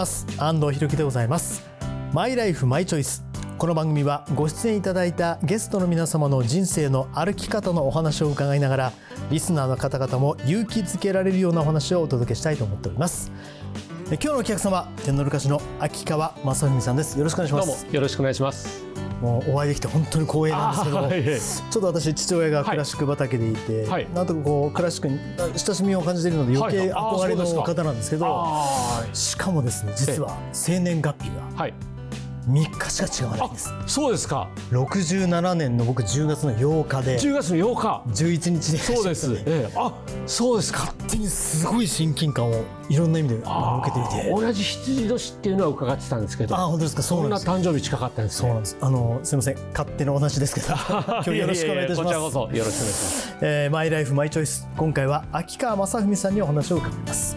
ます。安藤博樹でございます。マイライフマイチョイスこの番組はご出演いただいたゲストの皆様の人生の歩き方のお話を伺いながらリスナーの方々も勇気づけられるようなお話をお届けしたいと思っております。え今日のお客様天皇ル歌手の秋川雅文さんです。よろしくお願いしまどうもすよろしくお願いします。もうお会いできて本当に光栄なんですけどちょっと私父親がクラシック畑でいて、はい。なんとかこうクラシックに親しみを感じているので余計憧れの方なんですけど、あしかもですね実は生年月日があ、はい。3日しか違わないんです。そうですか。67年の僕10月の8日で。10月の8日。11日で。そうです。勝ええ、あ、そうですか。手にすごい親近感をいろんな意味で受けていて。同じ羊年っていうのは伺ってたんですけど、あ本当ですか？そんな誕生日近かったんですね。そうなんです。あのすみません。勝手なお話ですけど。今日よろしくお願いいたします。こちらこそよろしくお願いします。えーマイライフマイチョイス。今回は秋川正文さんにお話を伺います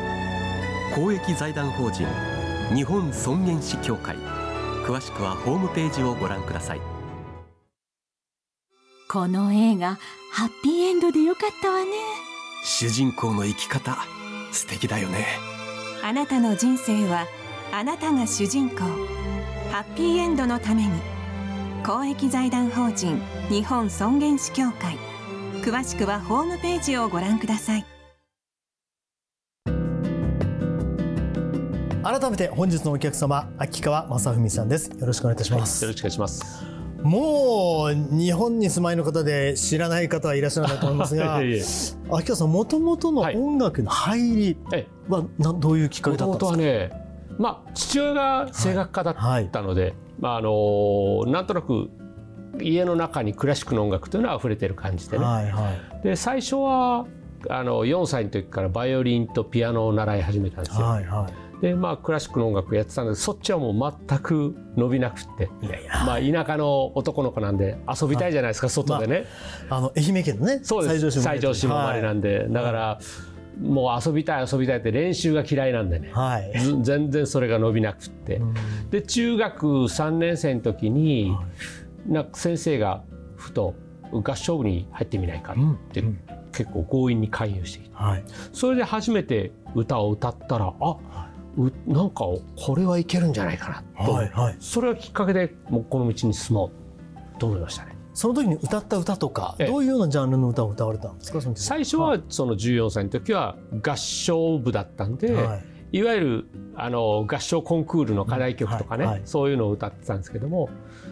公益財団法人日本尊厳死協会。詳しくはホームページをご覧ください。この映画ハッピーエンドでよかったわね。主人公の生き方素敵だよね。あなたの人生はあなたが主人公。ハッピーエンドのために。公益財団法人日本尊厳死協会。詳しくはホームページをご覧ください改めて本日のお客様秋川正文さんです。よろしくお願いいたします、よろしくお願いします。もう日本に住まいの方で知らない方はいらっしゃらないと思いますが 秋川さんもともとのはい。音楽の入りえはなどういうきっかけだったんですか？ね、まあ父親が声楽家だったので、まああのなんとなく家の中にクラシックの音楽というのは溢れてる感じでね。はいはい。で最初はあの4歳の時からバイオリンとピアノを習い始めたんですよ。はいはでまあクラシックの音楽やってたんでそっちはもう全く伸びなくって。いいやいや。まあ田舎の男の子なんで遊びたいじゃないですか外でね、あの愛媛県のねそうです。西条市も生まれなんで、だからもう遊びたい遊びたいって練習が嫌いなんでね。はい、全然それが伸びなくって、うん。で中学3年生の時になんか先生がふと合唱部に入ってみないかうんってうん。結構強引に勧誘してきて。はい。それで初めて歌を歌ったらあうなんかこれはいけるんじゃないかなと、はいはい。それがきっかけでもうこの道に進もうと思いましたね。その時に歌った歌とかええ。どういうようなジャンルの歌を歌われたんですか？その時最初はその14歳の時は合唱部だったんで、はい。いわゆるあの合唱コンクールの課題曲とかね、はいはい。そういうのを歌ってたんですけども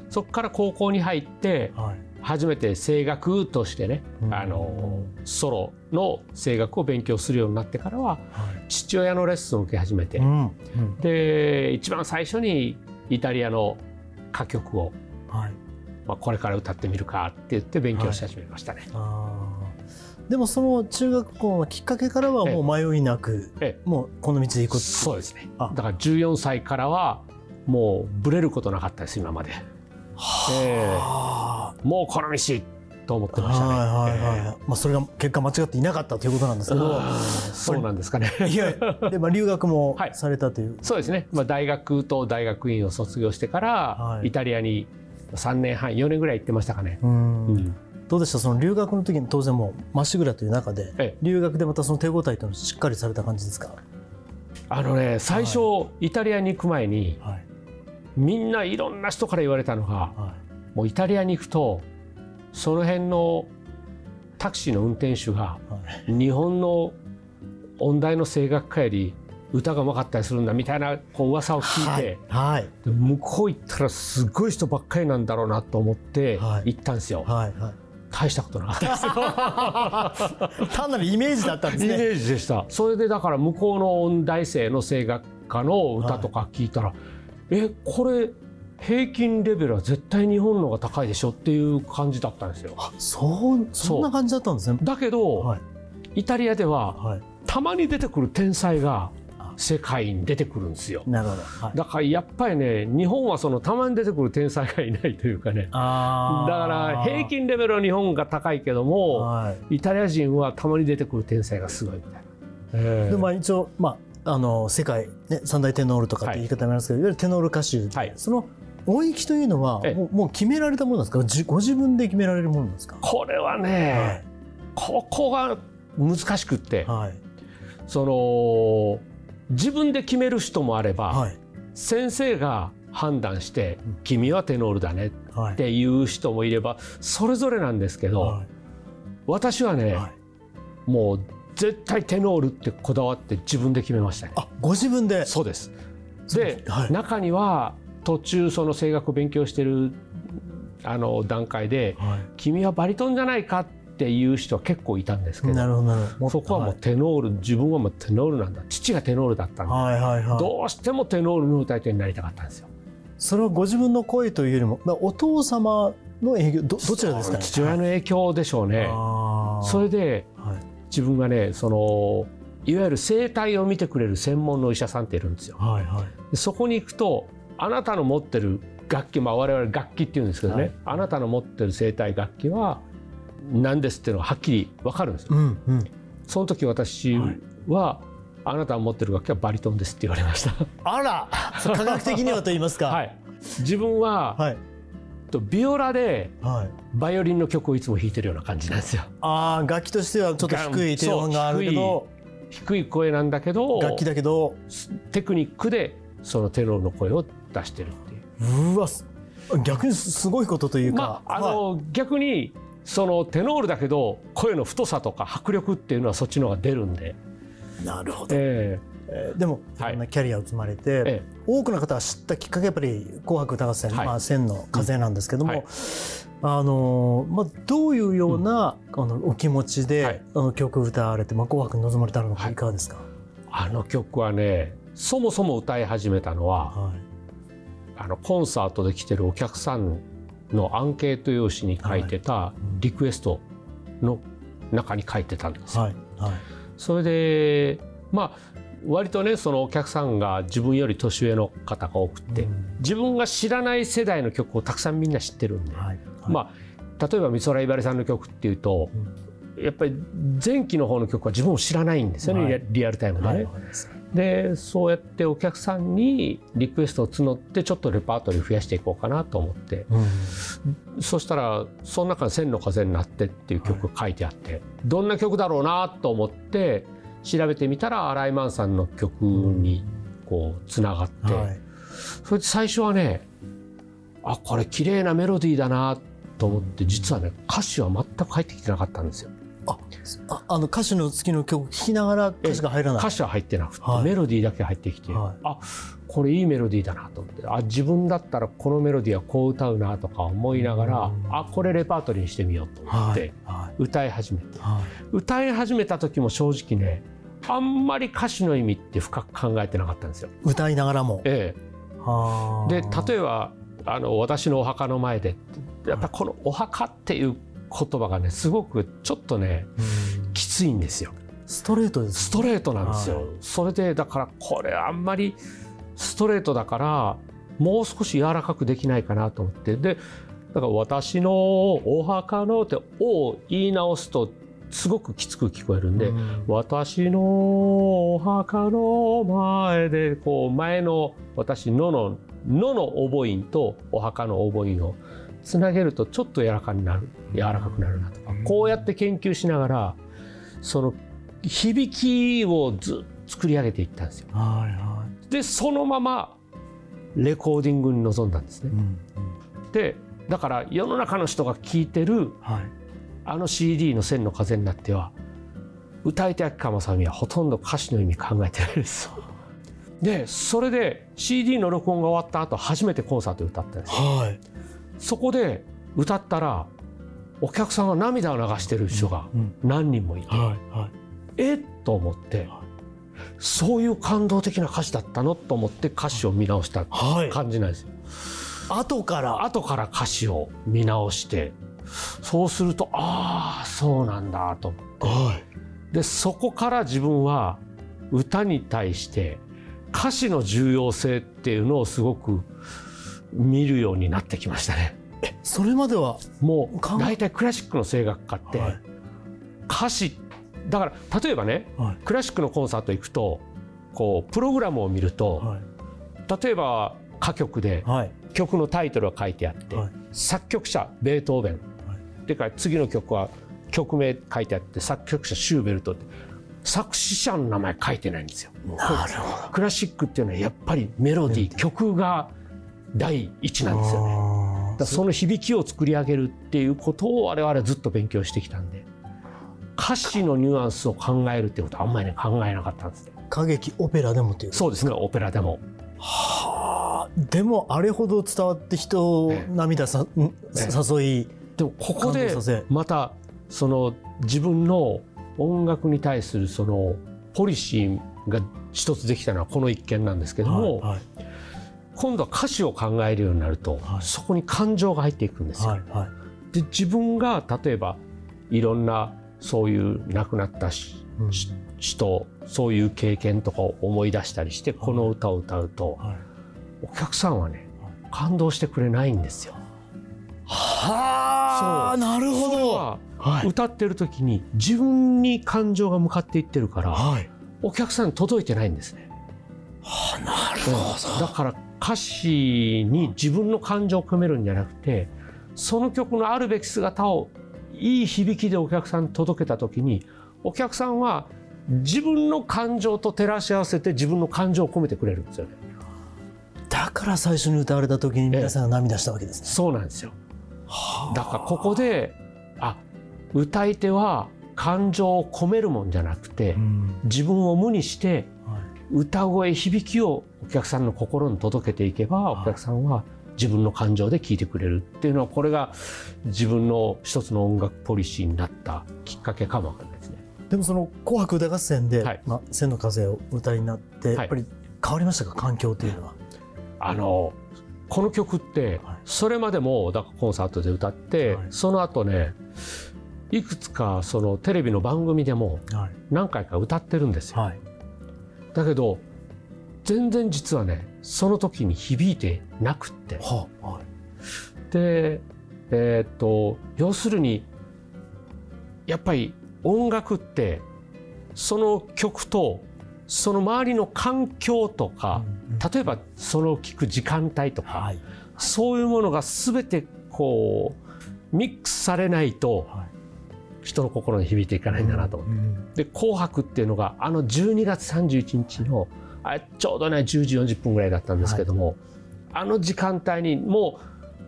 そこから高校に入ってはい初めて声楽としてね、うん。あのソロの声楽を勉強するようになってからははい。父親のレッスンを受け始めて、うん。うん。で一番最初にイタリアの歌曲を、はい。まあ、これから歌ってみるかって言って勉強し始めましたね。あー。でもその中学校のきっかけからはもう迷いなくえもうこの道で行くそうですね。あ。だから14歳からはもうブレることなかったです今まで、えはえもうこの道と思ってましたね。はいはいはい、えまあそれが結果間違っていなかったということなんですえけどそうなんですかね。いやでまあ留学も はい。されたという、そうですね、まあ、大学と大学院を卒業してから、はい。イタリアに3年半4年ぐらい行ってましたかね。うん。うん。どうでした？その留学の時に当然もうまっしぐらという中で、ええ。留学でまたその手応えというのをしっかりされた感じですか、あのね最初、イタリアに行く前にはいみんないろんな人から言われたのがはもうイタリアに行くとその辺のタクシーの運転手がいはい。日本の音大の声楽家より歌がうまかったりするんだみたいなこう噂を聞いて、はい。で向こう行ったらすごい人ばっかりなんだろうなと思ってはい。行ったんですよ、はい。はい。大したことなかったですよ。単なるイメージだったんですイメねージでした。それでだから向こうの音大生の声楽家の歌とか聞いたら、えこれ平均レベルは絶対日本の方が高いでしょっていう感じだったんですよ。あそうそんな感じだったんですね。だけど、はい。イタリアでははい。たまに出てくる天才が世界に出てくるんですよ。なるほど、はい、だからやっぱりね日本はそのたまに出てくる天才がいないというかね。だから平均レベルは日本が高いけどもはい。イタリア人はたまに出てくる天才がすごいみたいな。ええでまあ一応まああの世界ね三大テノールとかって言い方になりますけど、い、わゆるテノール歌手、はい。その音域というのはええ。もうもう決められたものなんですか？じご自分で決められるものなんですか？これはね、ここが難しくって、はい。その自分で決める人もあれば、はい。先生が判断してうん「君はテノールだね」はい。っていう人もいればそれぞれなんですけど、は私はね、いはい。もう絶対テノールってこだわって自分で決めましたね。あご自分で？そうです。で、はい。中には途中その声楽を勉強してるあの段階ではい「君はバリトンじゃないか」っていう人は結構いたんですけどなるほどそこはもうテノール、自分はもうテノールなんだ。父がテノールだったんで、はいはいはい。どうしてもテノールの歌い手になりたかったんですよ。それはご自分の声というよりもまあお父様の影響どどちらですかね？父親の影響でしょうね。それではい自分がねそのいわゆる声帯を見てくれる専門のお医者さんっているんですよ。はいはい。でそこに行くとあなたの持ってる楽器、まあ、我々楽器って言うんですけどね、はい。あなたの持ってる声帯楽器は何ですっていうのがはっきり分かるんですよ。うんうん。その時私は、あなたが持ってる楽器はバリトンですって言われました。あら科学的にはと言いますか。はい、自分は、はいとビオラではい。バイオリンの曲をいつも弾いてるような感じなんですよ。ああ楽器としてはちょっと低い低音があるけど。低い声なんだけど楽器だけどテクニックでそのテノールの声を出してるっていう。うわす逆にすごいことというか、まああの、逆にそのテノールだけど声の太さとか迫力っていうのはそっちの方が出るんで、はいなるほど、ええーでも、はい。そんなキャリアを積まれて、ええ。多くの方が知ったきっかけはやっぱり「紅白歌合戦」はい。まあ、千の風なんですけども、うんはい。あのまあ、どういうような、あのお気持ちで、はい。あの曲を歌われて、まあ、紅白に臨まれたのかい。かがですか、あの曲はねそもそも歌い始めたのははい。あのコンサートで来てるお客さんのアンケート用紙に書いてたリクエストの中に書いてたんですよ。はい。はい。それでまあ割とねそのお客さんが自分より年上の方が多くて、うん。自分が知らない世代の曲をたくさんみんな知ってるんで、はいはい。まあ例えば美空ひばりさんの曲っていうと、やっぱり前期の方の曲は自分も知らないんですよね、はい。リアルタイムでね。でそうやってお客さんにリクエストを募ってちょっとレパートリー増やしていこうかなと思って。うん。そしたらその中に「千の風になって」っていう曲が書いてあって、どんな曲だろうなと思って調べてみたら新井満さんの曲にこうつながって、はい。それで最初はねあこれ綺麗なメロディーだなと思って実はね歌詞は全く入ってきてなかったんですよ。あああの歌手の月の曲聴きながら歌詞が入らない。歌詞は入ってなくて、はい。メロディーだけ入ってきて、はい。あこれいいメロディーだなと思って。あ自分だったらこのメロディーはこう歌うなとか思いながら、うん。あこれレパートリーにしてみようと思っはいては歌い始めて、いはい。歌い始めた時も正直ねあんまり歌詞の意味って深く考えてなかったんですよ。歌いながらも。えはえ、であ例えばあの私のお墓の前でやっぱこの「お墓」っていう言葉がねすごくちょっとねうん。きついんですよ。ストレートですストレートなんですよ、はい。それでだからこれあんまりストレートだからもう少し柔らかくできないかなと思って。でだから私のお墓のって「お」を言い直すとすごくきつく聞こえるんで、うん。私のお墓の前でこう前の私ののののお母音とお墓のお母音をつなげるとちょっと柔らかになる柔らかくなるなとか、うん。こうやって研究しながらその響きをずっと作り上げていったんですよ。はいはでそのままレコーディングに臨んだんですね。でだから世の中の人が聴いてるはい。あの CD の「千の風になっては」歌い手秋川雅美はほとんど歌詞の意味考えてないです。でそれで CD の録音が終わった後初めてコンサートで歌ったんですはい。そこで歌ったらお客さんが涙を流してる人がうん何人もいて、はいはい。えっと思ってそういう感動的な歌詞だったのと思って歌詞を見直したはい。感じなんですよ。後から？後から歌詞を見直してそうするとああそうなんだと思って。はでそこから自分は歌に対して歌詞の重要性っていうのをすごく見るようになってきましたね。それまでは？もう大体クラシックの声楽家ってはい。歌詞だから例えばねはい。クラシックのコンサート行くとこうプログラムを見るとはい。例えば歌曲ではい。曲のタイトルが書いてあって、はい。作曲者ベートーベン、でから次の曲は曲名書いてあって作曲者シューベルトって。作詞者の名前書いてないんですよ。なるほクラシックっていうのはやっぱりメロディー曲が第一なんですよね。だその響きを作り上げるっていうことを我々はずっと勉強してきたんで歌詞のニュアンスを考えるってことはあんまりね考えなかったんですね。歌劇オペラでもっていうそうですねオペラでも。はあ。でもあれほど伝わって人をええ涙さ、ん誘いでもここ感でまたその自分の音楽に対するそのポリシーが一つできたのはこの一件なんですけども、はい。今度は歌詞を考えるようになると、はい。そこに感情が入っていくんですよ。はいはい。で自分が例えばいろんなそういう亡くなったしうん。し人そういう経験とかを思い出したりしてこの歌を歌うと、はい。お客さんはね感動してくれないんですよ。はあなるほど。ははい。歌ってる時に自分に感情が向かっていってるからはい。お客さんに届いてないんですね。はあなるほだから歌詞に自分の感情を込めるんじゃなくてその曲のあるべき姿をいい響きでお客さんに届けた時にお客さんは自分の感情と照らし合わせて自分の感情を込めてくれるんですよね。だから最初に歌われた時に皆さんが涙したわけですね、そうなんですよ。だからここであ歌い手は感情を込めるもんじゃなくてうん。自分を無にしてはい。歌声響きをお客さんの心に届けていけばお客さんは自分の感情で聴いてくれるっていうのはこれが自分の一つの音楽ポリシーになったきっかけかもわかんないですね。でもその「紅白歌合戦で」はい。まあ、千の風をお歌いになって、い。やっぱり変わりましたか？環境というのは。あのこの曲ってはい。それまでもだからコンサートで歌って、はい。その後ねいくつかそのテレビの番組でもはい。何回か歌ってるんですよ。はい。だけど全然実はねその時に響いてなくって。はあはい。でえーっと要するにやっぱり音楽ってその曲とその周りの環境とか、例えばその聴く時間帯とか、はい。そういうものが全てこうミックスされないとはい。人の心に響いていかないんだなと思って。うんで「紅白」っていうのがあの12月31日のあれちょうどね10時40分ぐらいだったんですけども、あの時間帯にも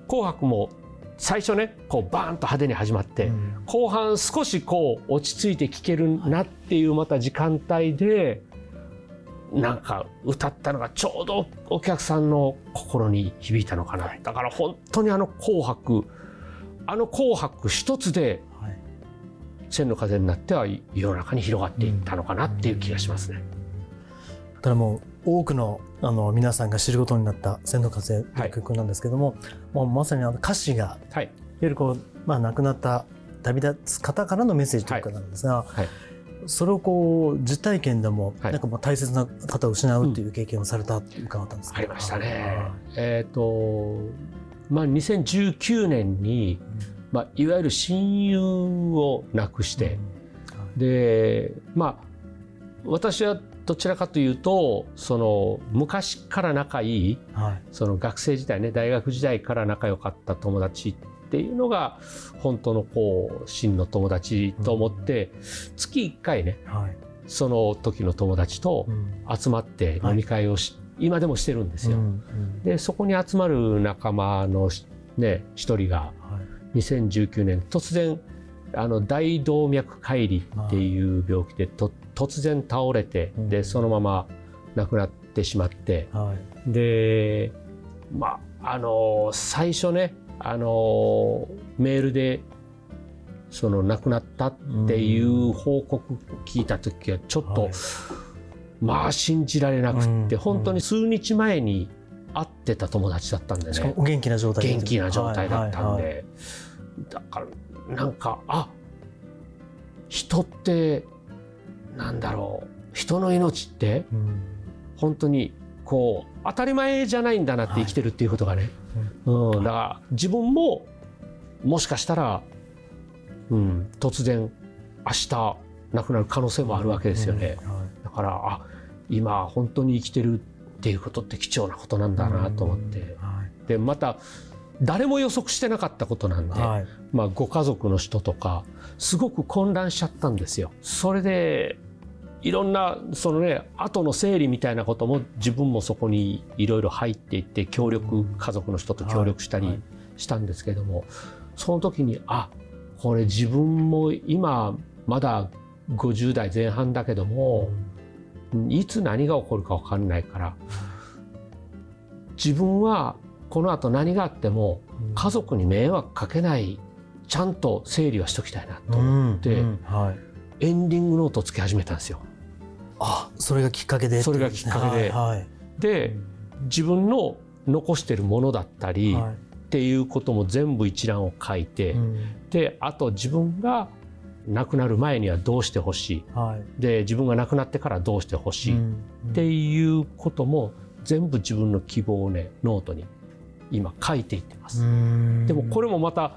う「紅白」も最初ねこうバーンと派手に始まって、うん。後半少しこう落ち着いて聴けるなっていうまた時間帯でなんか歌ったのがちょうどお客さんの心に響いたのかな。だから本当にあの「紅白」あの「紅白」一つではい。千の風になっては世の中に広がっていったのかなっていう気がしますね。ただもう多くのあの皆さんが知ることになった「千の風」とい。う曲なんですけども、もうまさにあの歌詞がいわはい、ゆるこう、まあ、亡くなった旅立つ方からのメッセージというかなんですが、はい。それをこう実体験でも、はい。なんかもう大切な方を失うっていう経験をされたって伺ったんですけどありましたね。えっ、とまあ2019年に、まあ、いわゆる親友を亡くして、でまあ私はどちらかというとその昔から仲いいはい。その学生時代ね大学時代から仲良かった友達っていうのが本当のこう真の友達と思って、月1回ねはい。その時の友達とうん。集まって飲み会をし、今でもしてるんですよ。うんうん。でそこに集まる仲間のしね一人がはい。2019年突然あの大動脈解離っていう病気でと突然倒れてうん。でそのまま亡くなってしまってはい。でまああの最初ねあのメールでその亡くなったっていう報告聞いた時はちょっと、はい。まあ信じられなくって、うん。本当に数日前に会ってた友達だったんでね。元気な状態で。元気な状態だったんで、はいはいはい。だからなんかあ人ってなんだろう人の命ってうん。本当にこう当たり前じゃないんだなって生きてるっていうことがね、うん、だから自分ももしかしたら、うん、突然明日亡くなる可能性もあるわけですよね。だからあ今本当に生きてるっていうことって貴重なことなんだなと思って。でまた誰も予測してなかったことなんで、はい。まあ、ご家族の人とかすごく混乱しちゃったんですよ。それでいろんなそのね後の整理みたいなことも自分もそこにいろいろ入っていって協力家族の人と協力したりはい。はいしたんですけども、その時にあこれ自分も今まだ50代前半だけども、いつ何が起こるか分かんないから自分はこの後何があっても家族に迷惑かけないちゃんと整理はしときたいなと思って、うんはい。エンディングノートをつけ始めたんですよ。あそれがきっかけでそれがきっかけで。はいはい。で自分の残してるものだったり、はい。っていうことも全部一覧を書いて、うん。であと自分が亡くなる前にはどうしてほしい。はい。で自分が亡くなってからどうしてほしい、っうん。ていうことも全部自分の希望をねノートに今書いていってます。うん。でもこれもまた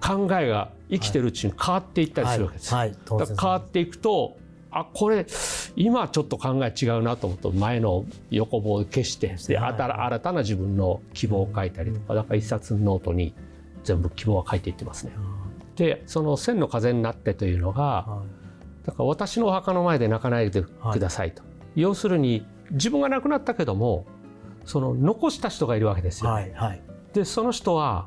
考えが生きてるうちに変わっていったりするわけですよ。はい。はい。変わっていくとあこれ今ちょっと考え違うなと思うと前の横棒を消してではい新たな自分の希望を書いたりとかだから一冊のノートに全部希望は書いていってますね。でその「千の風になって」というのがはだから私のお墓の前で泣かないでくださいと、要するに自分が亡くなったけどもその残した人がいるわけですいよ。はいはい。でその人は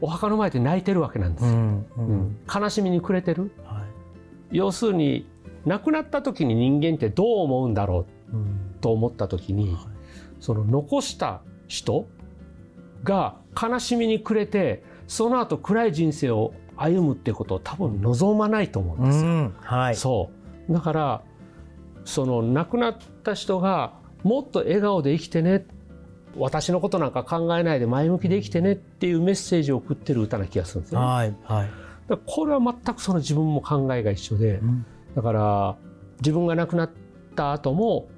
お墓の前で泣いてるわけなんです。よ。うんううん。ん悲しみに暮れてる。はい。要するに亡くなった時に人間ってどう思うんだろううん。と思った時にその残した人が悲しみに暮れてその後暗い人生を歩むっていうことを多分望まないと思うんうですよ。ん。はい。そう。だからその亡くなった人がもっと笑顔で生きてね。私のことなんか考えないで前向きで生きてね。っていうメッセージを送ってる歌な気がするんですよね。はいはい。これは全くその自分も考えが一緒で。うん。だから自分が亡くなった後も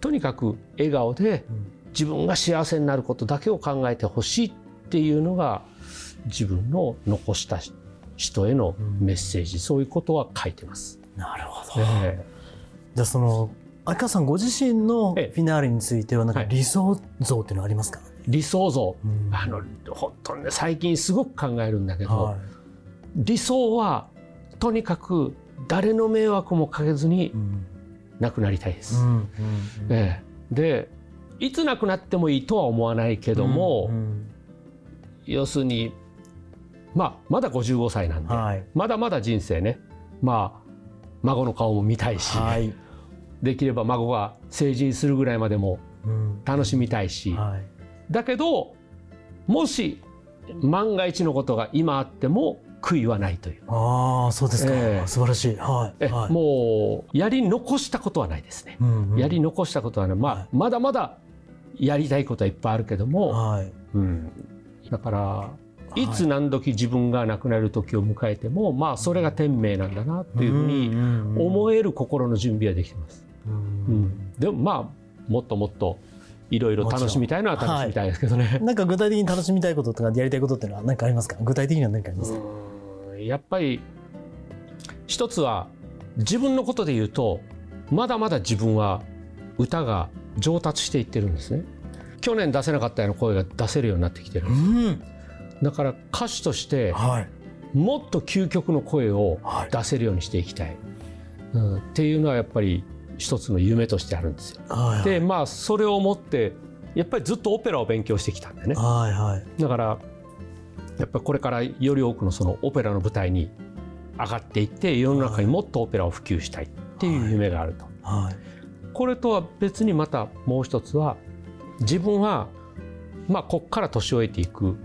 とにかく笑顔で自分が幸せになることだけを考えてほしいっていうのが自分の残した人へのメッセージ、そういうことは書いてます。なるほど。え。じゃあその秋川さんご自身のフえ。えィナーレについてはなんかはい。理想像っていうのはありますか、え理想像。うん。あの本当にね最近すごく考えるんだけど、は理想はとにかく誰の迷惑もかけずに亡くなりたいです。うんうんええ。でいつ亡くなってもいいとは思わないけども、うん要するに、まあ、まだ55歳なんで、はい。まだまだ人生ね、まあ、孫の顔も見たいし、はいできれば孫が成人するぐらいまでもうん。楽しみたいし、はい。だけどもし万が一のことが今あっても悔いはないという、ああそうですか、ええ。素晴らしい。はい、えはい、もうやり残したことはないですね。うんうん。やり残したことはね、まあはい。まだまだやりたいことはいっぱいあるけども、はい。うん、だからい。いつ何時自分が亡くなる時を迎えても、まあそれが天命なんだなというふうに思える心の準備はできてます。うん。うん、でもまあもっともっといろいろ楽しみたいのは楽しみたいですけどね。なんか具体的に楽しみたいこととかやりたいことっていうのは何かありますか？具体的には何かありますか、うん。やっぱり一つは自分のことで言うとまだまだ自分は歌が上達していってるんですね。去年出せなかったような声が出せるようになってきてるんです。だから歌手としてはい。もっと究極の声をはい。出せるようにしていきたい、うん、っていうのはやっぱり一つの夢としてあるんですよ。はいでまあそれをもってやっぱりずっとオペラを勉強してきたんでね。はいはい。だからやっぱりこれからより多くのそのオペラの舞台に上がっていって世の中にもっとオペラを普及したいっていう夢があると。はい。これとは別にまたもう一つは自分はまあこっから年老いていく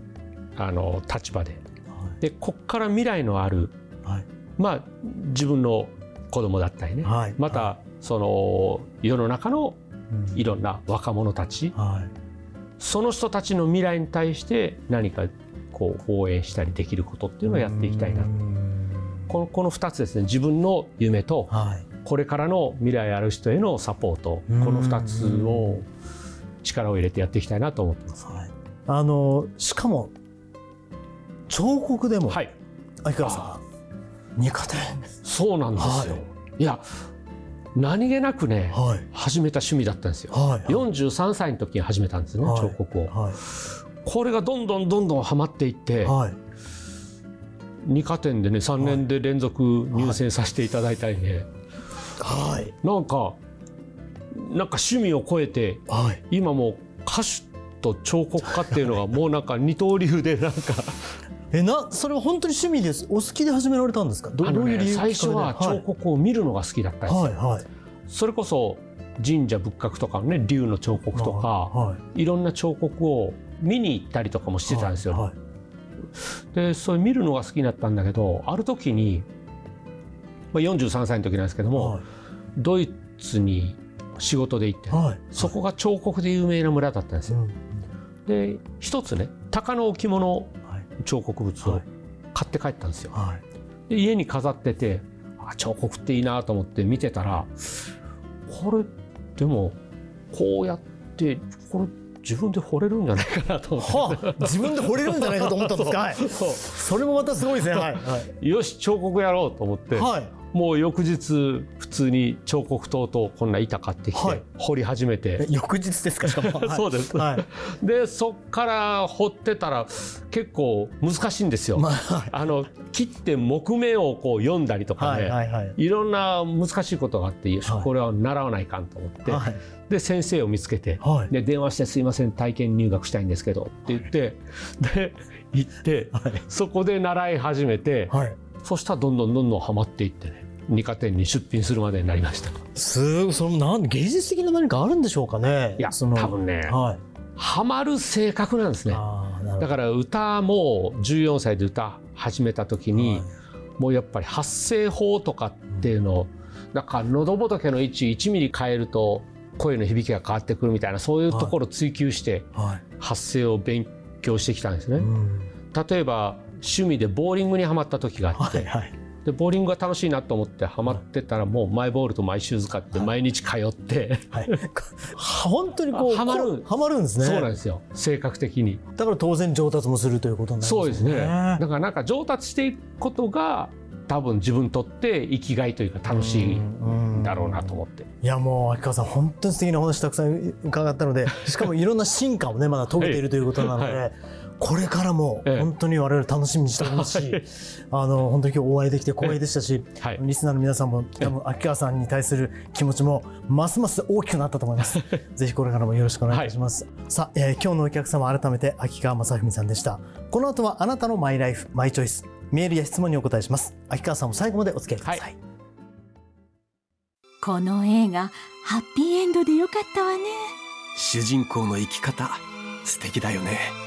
あの立場で。でこっから未来のあるはい。まあ自分の子供だったりね、はい。またその世の中のうん。いろんな若者たち。はい。その人たちの未来に対して何かこう応援したりできることっていうのをやっていきたいな。うん。このこの2つですね。自分の夢とはい。これからの未来ある人へのサポート。こうん。の2つを力を入れてやっていきたいなと思ってます。はい、あのしかも彫刻でも、はい、秋川さん二課点そうなんですよ。、はいや何気なくねはい。始めた趣味だったんですよ。はい。43歳の時に始めたんですね、はい。彫刻を。はい。これがどんどんどんどんはまっていって、はい。二課点でね3年で連続入選させていただいたりね、はい。なんかなんか趣味を超えてはい。今もう歌手と彫刻家っていうのがもうなんか二刀流でなんかえなそれは本当に趣味です。お好きで始められたんですか？どういう理由ね最初は彫刻を見るのが好きだったんですよ。それこそ神社仏閣とかのね竜の彫刻とかはいい。ろんな彫刻を見に行ったりとかもしてたんですよ。はいでそういう見るのが好きになったんだけどある時に、まあ、43歳の時なんですけども、はい。ドイツに仕事で行って、はい。そこが彫刻で有名な村だったんですよ。うんで一つね鷹の置物はい彫刻物をはい買って帰ったんですよ。はいで家に飾っててあ彫刻っていいなと思って見てたらこれでもこうやってこれ自分で彫れるんじゃないかなと思って。はあ、自分で掘れるんじゃないかと思ったんですか。それもまたすごいですね。はい。はい。よし彫刻やろうと思って、はい。もう翌日普通に彫刻刀とこんな板買ってきて、はい彫り始めてえ、翌日ですか？しかも。はい そうですはい。でそっから彫ってたら結構難しいんですよ。まあ、はいあの切って木目をこう読んだりとかはい。ね、はい。はい。いろんな難しいことがあってこれは習わないかんと思って、はい。で先生を見つけて、はい。で電話して「すいません体験入学したいんですけど」って言ってで行ってはい。そこで習い始めてはい。そしたらどんどんどんどんハマっていってね二課店に出品するまでになりました。すごい、そのなん、芸術的な何かあるんでしょうかね。いやその多分ねはい。ハマる性格なんですね。だから歌も14歳で歌始めた時に、はいもうやっぱり発声法とかっていうのをだから喉仏の位置1ミリ変えると声の響きが変わってくるみたいなそういうところを追求してはい。発声を勉強してきたんですね。うん例えば趣味でボーリングにはまった時があって、はい。はい。でボーリングが楽しいなと思ってハマってたらもうマイボールとマイシューズ買って毎日通って、はい。本当にこう、はまるはまるんですね。そうなんですよ性格的に。だから当然上達もするということになりますそうですね。ねだからなんか上達していくことが多分自分にとって生きがいというか楽しいんだろうなと思って。いやもう秋川さん本当に素敵なお話たくさん伺ったのでしかもいろんな進化をねまだ遂げているということなので、はこれからもええ本当に我々楽しみにしておりますし、はいあの本当に今日お会いできて光栄でしたし、はい。リスナーの皆さんも多分秋川さんに対する気持ちもますます大きくなったと思います。ぜひこれからもよろしくお願いいたします。さあ、えー今日のお客様改めて秋川正文さんでした。この後はあなたのマイライフマイチョイスメールや質問にお答えします。秋川さんも最後までお付き合いください。はこの映画ハッピーエンドでよかったわね主人公の生き方素敵だよね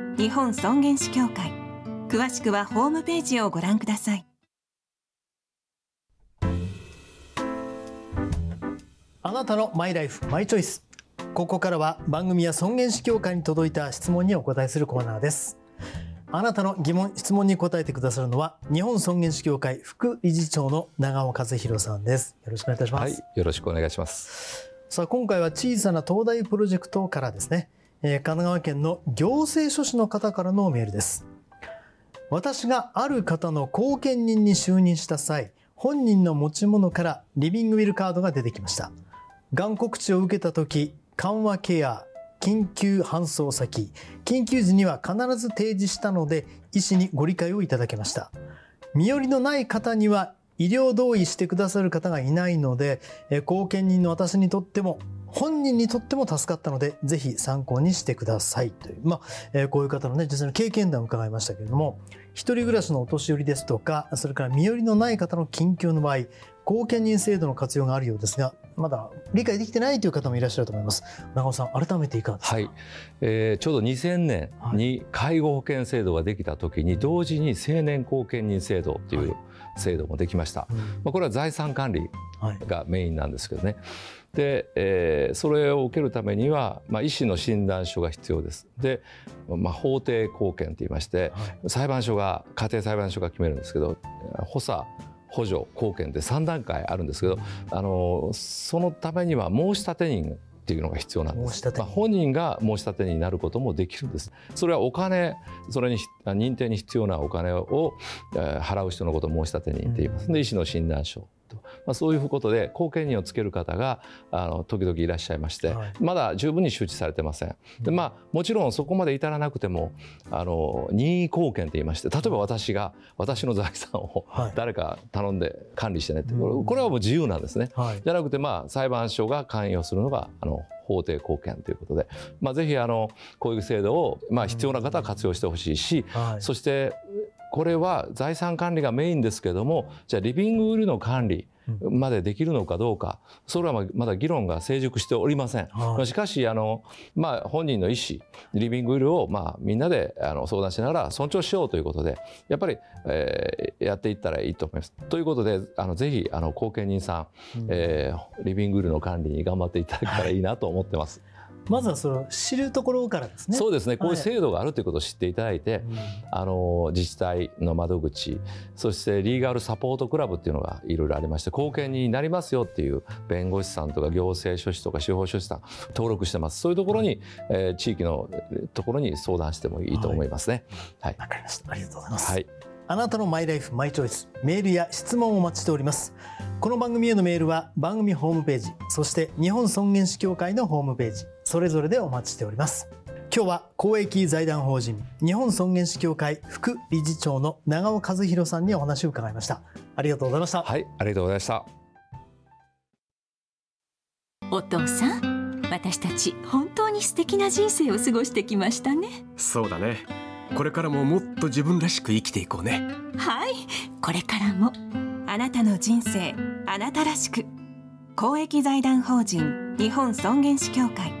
日本尊厳死協会。詳しくはホームページをご覧ください。あなたのマイライフマイチョイス。ここからは番組や尊厳死協会に届いた質問にお答えするコーナーです。あなたの疑問質問に答えてくださるのは日本尊厳死協会副理事長の長尾和弘さんです。よろしくお願いいたします、はい、よろしくお願いします。さあ今回は小さな東大プロジェクトからですね、え神奈川県の行政書士の方からのメールです。私がある方の後見人に就任した際本人の持ち物からリビングウィルカードが出てきました。がん告知を受けた時緩和ケア緊急搬送先緊急時には必ず提示したので医師にご理解をいただけました。身寄りのない方には医療同意してくださる方がいないので後見人の私にとっても本人にとっても助かったのでぜひ参考にしてください。という、まあえーこういう方のね実際の経験談を伺いましたけれども一人暮らしのお年寄りですとかそれから身寄りのない方の緊急の場合後見人制度の活用があるようですがまだ理解できてないという方もいらっしゃると思います。長尾さん改めていかがですか？はい、えーちょうど2000年に介護保険制度ができた時に同時に成年後見人制度という制度もできました、うん。まあ、これは財産管理はい。がメインなんですけどねで、えーそれを受けるためには、まあ、医師の診断書が必要です。で、まあ、法定後見といいましてはい。裁判所が家庭裁判所が決めるんですけど補佐補助後見って3段階あるんですけどあのそのためには申立人っていうのが必要なんです。まあ、本人が申立人になることもできるんです。それはお金それにひ認定に必要なお金を、えー払う人のことを申立人って言います、で医師の診断書と、まあ、そういうことで後見人をつける方があの時々いらっしゃいまして、はい。まだ十分に周知されてません。でまあもちろんそこまで至らなくてもあの任意後見と言いまして例えば私が私の財産をはい。誰か頼んで管理してねって、こうん。れこれはもう自由なんですね。はい。じゃなくてまあ裁判所が関与するのがあの法定後見ということで、まあ、ぜひあのこういう制度をまあ必要な方は活用してほしいし、はい。そしてこれは財産管理がメインですけどもじゃあリビングウィルの管理までできるのかどうかそれはまだ議論が成熟しておりません。はいまあしかしあの、まあ、本人の意思リビングウィルをまあみんなであの相談しながら尊重しようということでやっぱり、えーやっていったらいいと思います。ということであのぜひあの後見人さん、うんえーリビングウィルの管理に頑張っていただけたらいいなと思ってます。まずはそれを知るところからですね。そうですね。こういうはい制度があるということを知っていただいて、あの自治体の窓口そしてリーガルサポートクラブっていうのがいろいろありまして後見人になりますよっていう弁護士さんとか行政書士とか司法書士さん登録してます。そういうところに、えー地域のところに相談してもいいと思いますね。はい、わかりました。ありがとうございます、はい。あなたのマイライフマイチョイスメールや質問をお待ちしております。この番組へのメールは番組ホームページそして日本尊厳死協会のホームページそれぞれでお待ちしております。今日は公益財団法人日本尊厳死協会副理事長の長尾和弘さんにお話を伺いました。ありがとうございました、はい、ありがとうございました。お父さん私たち本当に素敵な人生を過ごしてきましたね。そうだね。これからももっと自分らしく生きていこうね。はい。これからもあなたの人生あなたらしく。公益財団法人日本尊厳死協会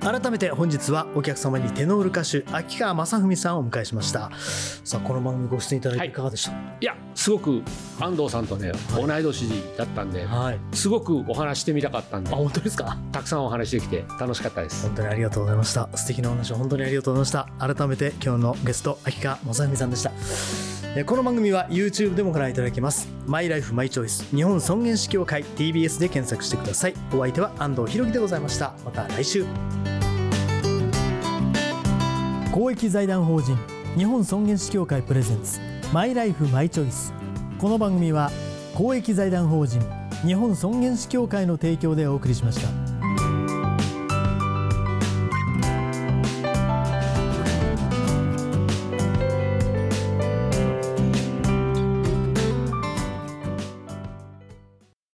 改めて本日はお客様にテノール歌手秋川雅史さんをお迎えしました。さあこの番組ご出演いただいてい。かがでした？いやすごく安藤さんとね、同い年だったんではい。すごくお話してみたかったんであ本当ですか？たくさんお話できて楽しかったです。本当にありがとうございました。素敵なお話を本当にありがとうございました。改めて今日のゲスト秋川雅史さんでした。えこの番組は YouTube でもご覧いただけます。マイライフマイチョイス日本尊厳死協会 TBS で検索してください。お相手は安藤博樹でございました。また来週。公益財団法人日本尊厳死協会プレゼンツマイライフマイチョイス。この番組は公益財団法人日本尊厳死協会の提供でお送りしました。